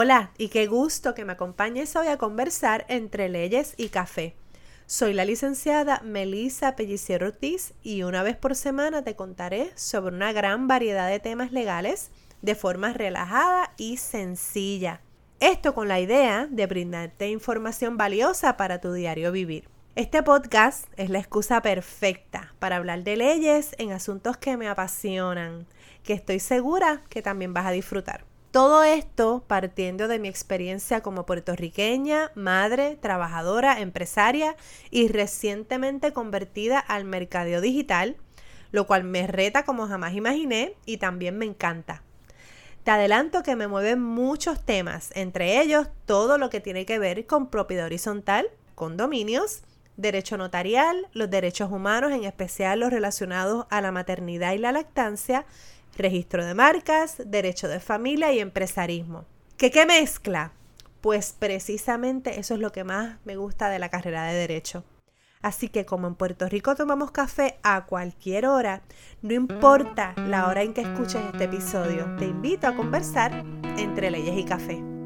Hola y qué gusto que me acompañes hoy a conversar entre leyes y café. Soy la licenciada Melissa Pellicier Ortiz y una vez por semana te contaré sobre una gran variedad de temas legales de forma relajada y sencilla. Esto con la idea de brindarte información valiosa para tu diario vivir. Este podcast es la excusa perfecta para hablar de leyes en asuntos que me apasionan, que estoy segura que también vas a disfrutar. Todo esto partiendo de mi experiencia como puertorriqueña, madre, trabajadora, empresaria y recientemente convertida al mercadeo digital, lo cual me reta como jamás imaginé y también me encanta. Te adelanto que me mueven muchos temas, entre ellos todo lo que tiene que ver con propiedad horizontal, condominios, derecho notarial, los derechos humanos, en especial los relacionados a la maternidad y la lactancia, registro de marcas, derecho de familia y empresarismo. ¿Qué, qué mezcla? Pues precisamente eso es lo que más me gusta de la carrera de derecho. Así que como en Puerto Rico tomamos café a cualquier hora, no importa la hora en que escuches este episodio, te invito a conversar entre leyes y café.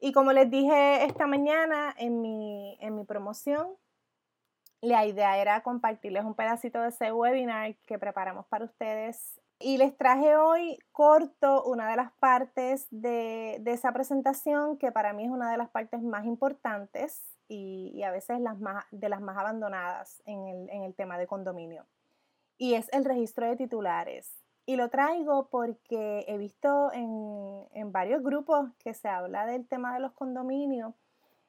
Y como les dije esta mañana en mi, en mi promoción, la idea era compartirles un pedacito de ese webinar que preparamos para ustedes. Y les traje hoy corto una de las partes de, de esa presentación que para mí es una de las partes más importantes y, y a veces las más, de las más abandonadas en el, en el tema de condominio. Y es el registro de titulares. Y lo traigo porque he visto en, en, varios grupos que se habla del tema de los condominios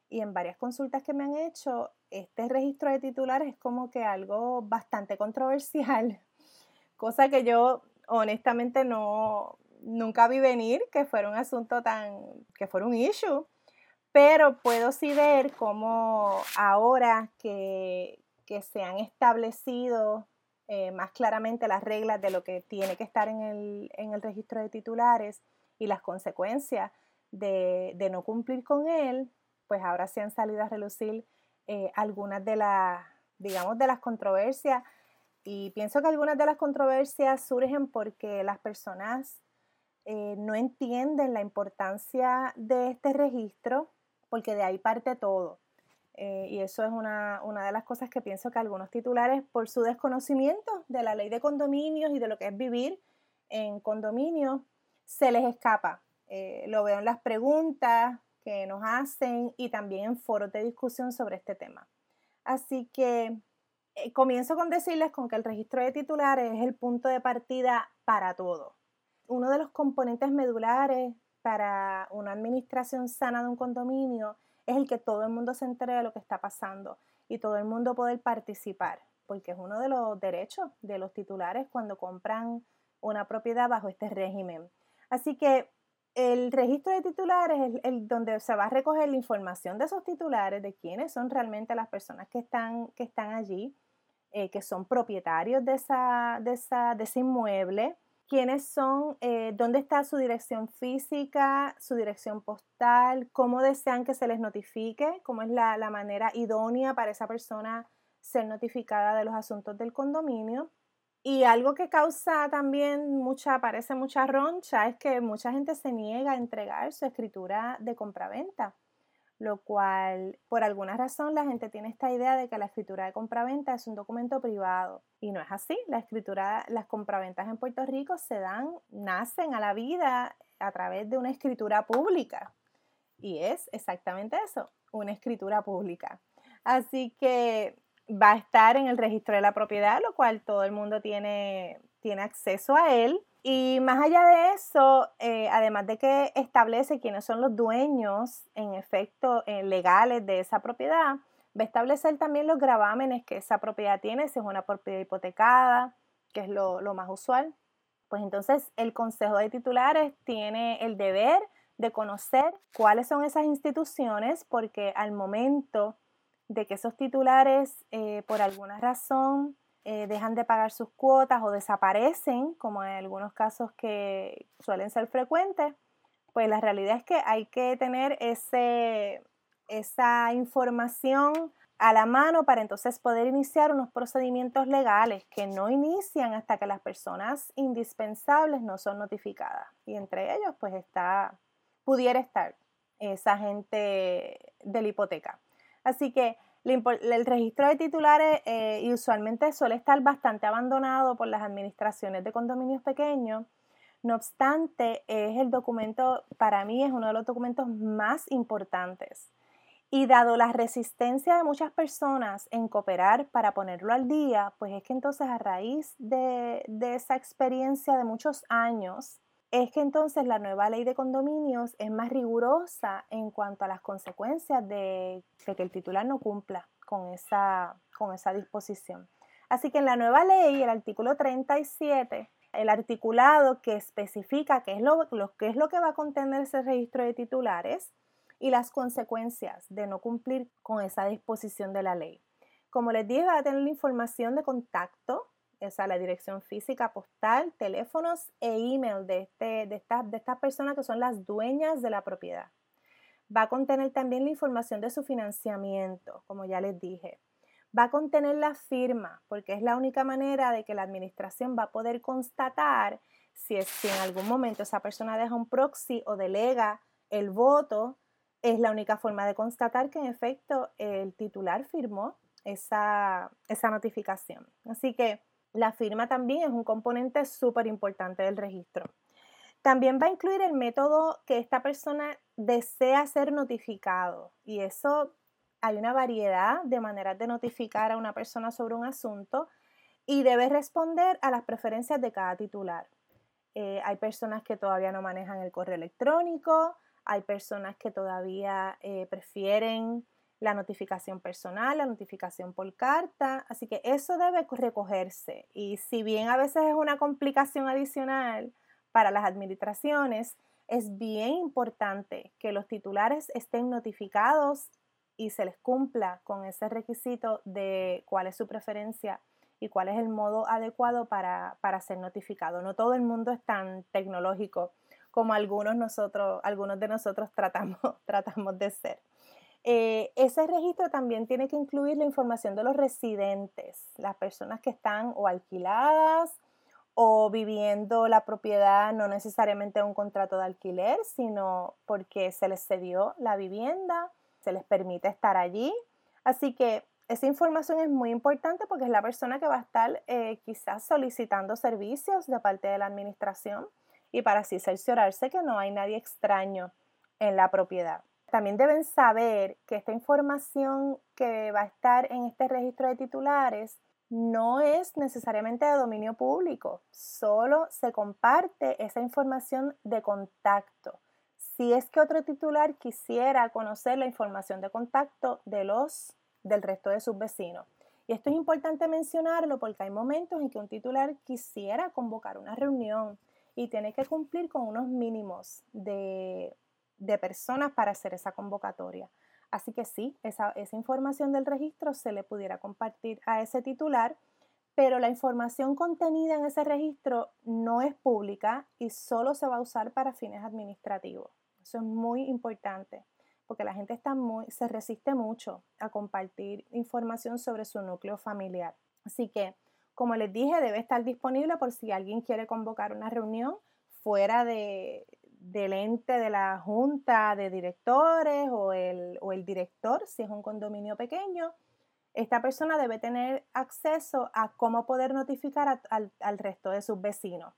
y en varias consultas que me han hecho, este registro de titulares es como que algo bastante controversial, cosa que yo honestamente no, nunca vi venir que fuera un asunto tan, que fuera un issue, pero puedo sí ver cómo ahora que, que se han establecido eh, más claramente las reglas de lo que tiene que estar en el, registro de titulares y las consecuencias de, no cumplir con él, pues ahora sí han salido a relucir eh, algunas de las, digamos, de las controversias. Y pienso que algunas de las controversias surgen porque las personas eh, no entienden la importancia de este registro, porque de ahí parte todo. Eh, y eso es una, de las cosas que pienso que algunos titulares, por su desconocimiento de la ley de condominios y de lo que es vivir en condominios, se les escapa. Eh, lo veo en las preguntas que nos hacen y también en foros de discusión sobre este tema. Así que eh, comienzo con decirles con que el registro de titulares es el punto de partida para todo. Uno de los componentes medulares para una administración sana de un condominio es el que todo el mundo se entere de lo que está pasando y todo el mundo poder participar, porque es uno de los derechos de los titulares cuando compran una propiedad bajo este régimen. Así que el registro de titulares es el, donde se va a recoger la información de esos titulares, de quiénes son realmente las personas que están, que están allí, eh, que son propietarios de, esa, de, esa, de ese inmueble, quiénes son, eh, dónde está su dirección física, su dirección postal, cómo desean que se les notifique, cómo es la, manera idónea para esa persona ser notificada de los asuntos del condominio. Y algo que causa también mucha, parece mucha roncha, es que mucha gente se niega a entregar su escritura de compraventa lo cual por alguna razón la gente tiene esta idea de que la escritura de compraventa es un documento privado y no es así. La escritura, las compraventas en Puerto Rico se dan, nacen a la vida a través de una escritura pública y es exactamente eso, una escritura pública. Así que va a estar en el registro de la propiedad, lo cual todo el mundo tiene, tiene acceso a él y más allá de eso, eh, además de que establece quiénes son los dueños, en efecto, eh, legales de esa propiedad, va a establecer también los gravámenes que esa propiedad tiene, si es una propiedad hipotecada, que es lo, más usual. Pues entonces el Consejo de Titulares tiene el deber de conocer cuáles son esas instituciones, porque al momento de que esos titulares, eh, por alguna razón, eh, dejan de pagar sus cuotas o desaparecen, como en algunos casos que suelen ser frecuentes, pues la realidad es que hay que tener ese, esa información a la mano para entonces poder iniciar unos procedimientos legales que no inician hasta que las personas indispensables no son notificadas. Y entre ellos, pues está, pudiera estar esa gente de la hipoteca. Así que el registro de titulares eh, usualmente suele estar bastante abandonado por las administraciones de condominios pequeños. No obstante, es el documento, para mí es uno de los documentos más importantes y dado la resistencia de muchas personas en cooperar para ponerlo al día, pues es que entonces a raíz de, esa experiencia de muchos años, es que entonces la nueva ley de condominios es más rigurosa en cuanto a las consecuencias de, que el titular no cumpla con esa, con esa disposición. Así que en la nueva ley, el artículo 37, el articulado que especifica qué es lo, qué es lo que va a contener ese registro de titulares, y las consecuencias de no cumplir con esa disposición de la ley. Como les dije, va a tener la información de contacto, esa la dirección física, postal, teléfonos e email de, este, de, de estas personas que son las dueñas de la propiedad. Va a contener también la información de su financiamiento, como ya les dije. Va a contener la firma, porque es la única manera de que la administración va a poder constatar si, es, si en algún momento esa persona deja un proxy o delega el voto es la única forma de constatar que en efecto el titular firmó esa, notificación. Así que la firma también es un componente súper importante del registro. También va a incluir el método que esta persona desea ser notificado y eso hay una variedad de maneras de notificar a una persona sobre un asunto y debe responder a las preferencias de cada titular. Eh, hay personas que todavía no manejan el correo electrónico, hay personas que todavía eh, prefieren la notificación personal, la notificación por carta, así que eso debe recogerse. Y si bien a veces es una complicación adicional para las administraciones, es bien importante que los titulares estén notificados y se les cumpla con ese requisito de cuál es su preferencia y cuál es el modo adecuado para, para ser notificado. No todo el mundo es tan tecnológico como algunos, nosotros, algunos de nosotros tratamos, tratamos de ser. Eh, ese registro también tiene que incluir la información de los residentes, las personas que están o alquiladas o viviendo la propiedad, no necesariamente un contrato de alquiler, sino porque se les cedió la vivienda, se les permite estar allí. Así que esa información es muy importante porque es la persona que va a estar eh, quizás solicitando servicios de parte de la administración y para así cerciorarse que no hay nadie extraño en la propiedad. También deben saber que esta información que va a estar en este registro de titulares no es necesariamente de dominio público, solo se comparte esa información de contacto. Si es que otro titular quisiera conocer la información de contacto de los del resto de sus vecinos. Y esto es importante mencionarlo porque hay momentos en que un titular quisiera convocar una reunión y tiene que cumplir con unos mínimos de, personas para hacer esa convocatoria. Así que sí, esa, esa información del registro se le pudiera compartir a ese titular, pero la información contenida en ese registro no es pública y solo se va a usar para fines administrativos. Eso es muy importante porque la gente está muy, se resiste mucho a compartir información sobre su núcleo familiar. Así que como les dije, debe estar disponible por si alguien quiere convocar una reunión fuera de, del ente de la junta de directores o el, director, si es un condominio pequeño. Esta persona debe tener acceso a cómo poder notificar al, resto de sus vecinos.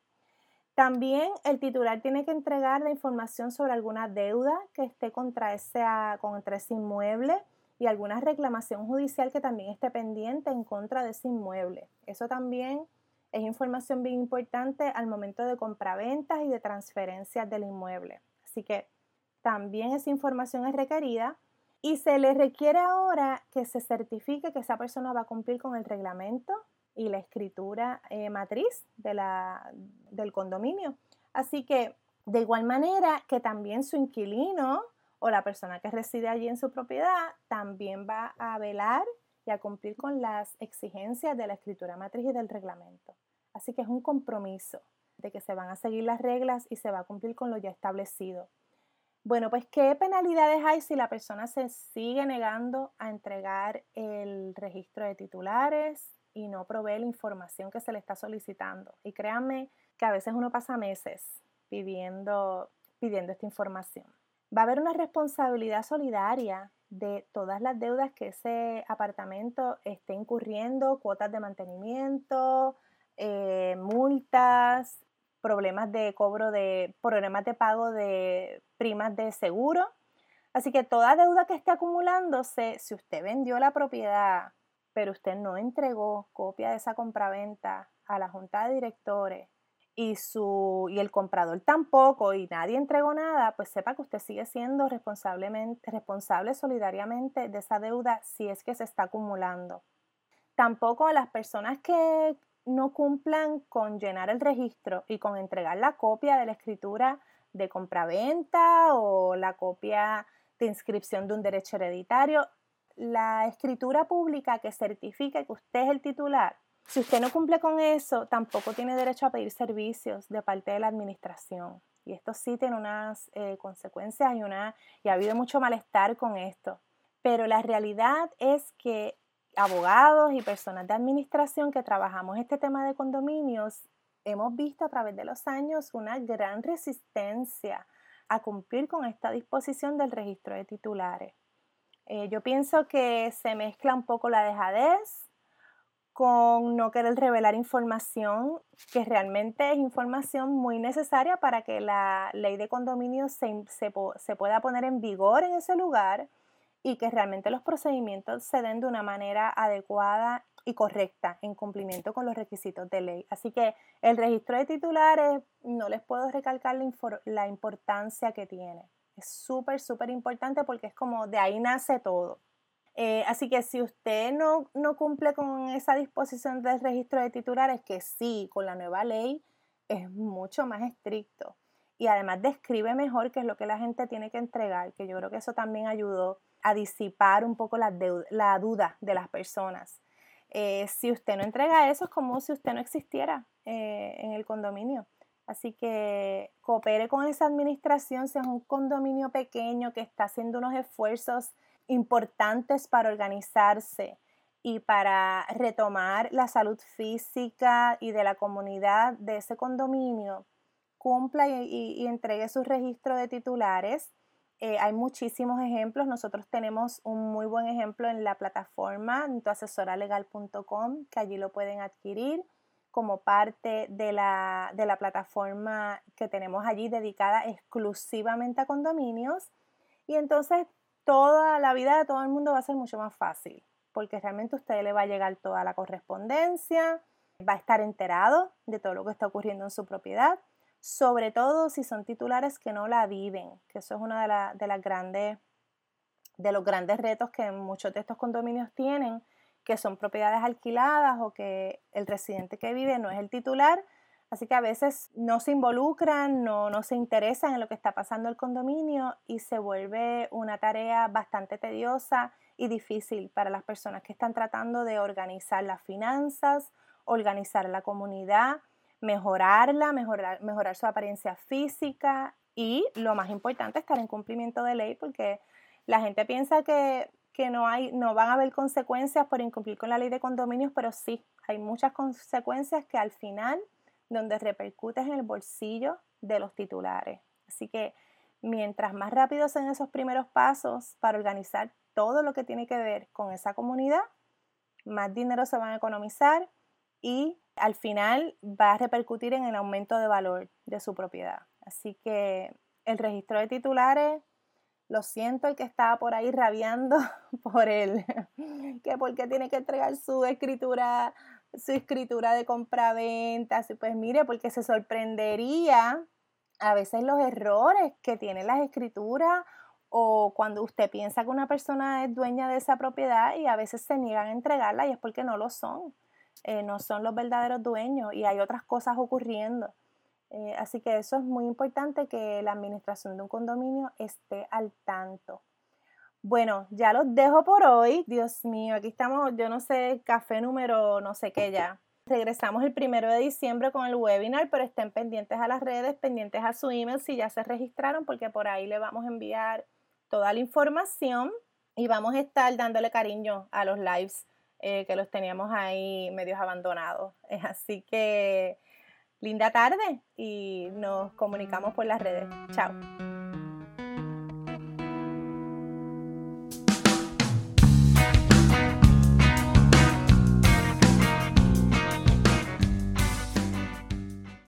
También el titular tiene que entregar la información sobre alguna deuda que esté contra ese, contra ese inmueble y alguna reclamación judicial que también esté pendiente en contra de ese inmueble. Eso también es información bien importante al momento de compraventas y de transferencias del inmueble. Así que también esa información es requerida y se le requiere ahora que se certifique que esa persona va a cumplir con el reglamento y la escritura eh, matriz del condominio. Así que de igual manera que también su inquilino o la persona que reside allí en su propiedad también va a velar y a cumplir con las exigencias de la escritura matriz y del reglamento. Así que es un compromiso de que se van a seguir las reglas y se va a cumplir con lo ya establecido. Bueno, pues ¿qué penalidades hay si la persona se sigue negando a entregar el registro de titulares y no provee la información que se le está solicitando? Y créanme que a veces uno pasa meses pidiendo, pidiendo esta información. Va a haber una responsabilidad solidaria de todas las deudas que ese apartamento esté incurriendo, cuotas de mantenimiento, eh, multas, problemas de cobro de, problemas de pago de primas de seguro. Así que toda deuda que esté acumulándose, si usted vendió la propiedad, pero usted no entregó copia de esa compraventa a la junta de directores y, su, y el comprador tampoco y nadie entregó nada, pues sepa que usted sigue siendo responsablemente, responsable solidariamente de esa deuda si es que se está acumulando. Tampoco a las personas que no cumplan con llenar el registro y con entregar la copia de la escritura de compraventa o la copia de inscripción de un derecho hereditario, la escritura pública que certifique que usted es el titular si usted no cumple con eso, tampoco tiene derecho a pedir servicios de parte de la administración. Y esto sí tiene unas eh, consecuencias y, una, y ha habido mucho malestar con esto. Pero la realidad es que abogados y personas de administración que trabajamos este tema de condominios, hemos visto a través de los años una gran resistencia a cumplir con esta disposición del registro de titulares. Eh, yo pienso que se mezcla un poco la dejadez con no querer revelar información que realmente es información muy necesaria para que la ley de condominio se, se, pueda poner en vigor en ese lugar y que realmente los procedimientos se den de una manera adecuada y correcta en cumplimiento con los requisitos de ley. Así que el registro de titulares no les puedo recalcar la, la importancia que tiene. Es súper, súper importante porque es como de ahí nace todo. Eh, así que si usted no, no cumple con esa disposición del registro de titulares, que sí, con la nueva ley es mucho más estricto y además describe mejor qué es lo que la gente tiene que entregar, que yo creo que eso también ayudó a disipar un poco la, duda de las personas. Eh, si usted no entrega eso, es como si usted no existiera eh, en el condominio. Así que coopere con esa administración, si es un condominio pequeño que está haciendo unos esfuerzos importantes para organizarse y para retomar la salud física y de la comunidad de ese condominio, cumpla y, entregue su registro de titulares. Eh, hay muchísimos ejemplos. Nosotros tenemos un muy buen ejemplo en la plataforma tuasesoralegal.com, que allí lo pueden adquirir como parte de la, de la plataforma que tenemos allí dedicada exclusivamente a condominios. Y entonces toda la vida de todo el mundo va a ser mucho más fácil, porque realmente a usted le va a llegar toda la correspondencia, va a estar enterado de todo lo que está ocurriendo en su propiedad, sobre todo si son titulares que no la viven, que eso es uno de, de las grandes de los grandes retos que muchos de estos condominios tienen, que son propiedades alquiladas o que el residente que vive no es el titular, Así que a veces no se involucran, no, no se interesan en lo que está pasando el condominio y se vuelve una tarea bastante tediosa y difícil para las personas que están tratando de organizar las finanzas, organizar la comunidad, mejorarla, mejorar, mejorar su apariencia física y lo más importante, estar en cumplimiento de ley porque la gente piensa que, que no, hay, no van a haber consecuencias por incumplir con la ley de condominios, pero sí, hay muchas consecuencias que al final donde repercutes en el bolsillo de los titulares. Así que mientras más rápido sean esos primeros pasos para organizar todo lo que tiene que ver con esa comunidad, más dinero se van a economizar y al final va a repercutir en el aumento de valor de su propiedad. Así que el registro de titulares, lo siento el que estaba por ahí rabiando por él, que porque tiene que entregar su escritura su escritura de compraventa, pues mire, porque se sorprendería a veces los errores que tienen las escrituras o cuando usted piensa que una persona es dueña de esa propiedad y a veces se niegan a entregarla y es porque no lo son, eh, no son los verdaderos dueños y hay otras cosas ocurriendo. Eh, así que eso es muy importante que la administración de un condominio esté al tanto. Bueno, ya los dejo por hoy. Dios mío, aquí estamos, yo no sé, café número no sé qué ya. Regresamos el primero de diciembre con el webinar, pero estén pendientes a las redes, pendientes a su email si ya se registraron, porque por ahí le vamos a enviar toda la información y vamos a estar dándole cariño a los lives eh, que los teníamos ahí medios abandonados. Así que linda tarde y nos comunicamos por las redes. Chao.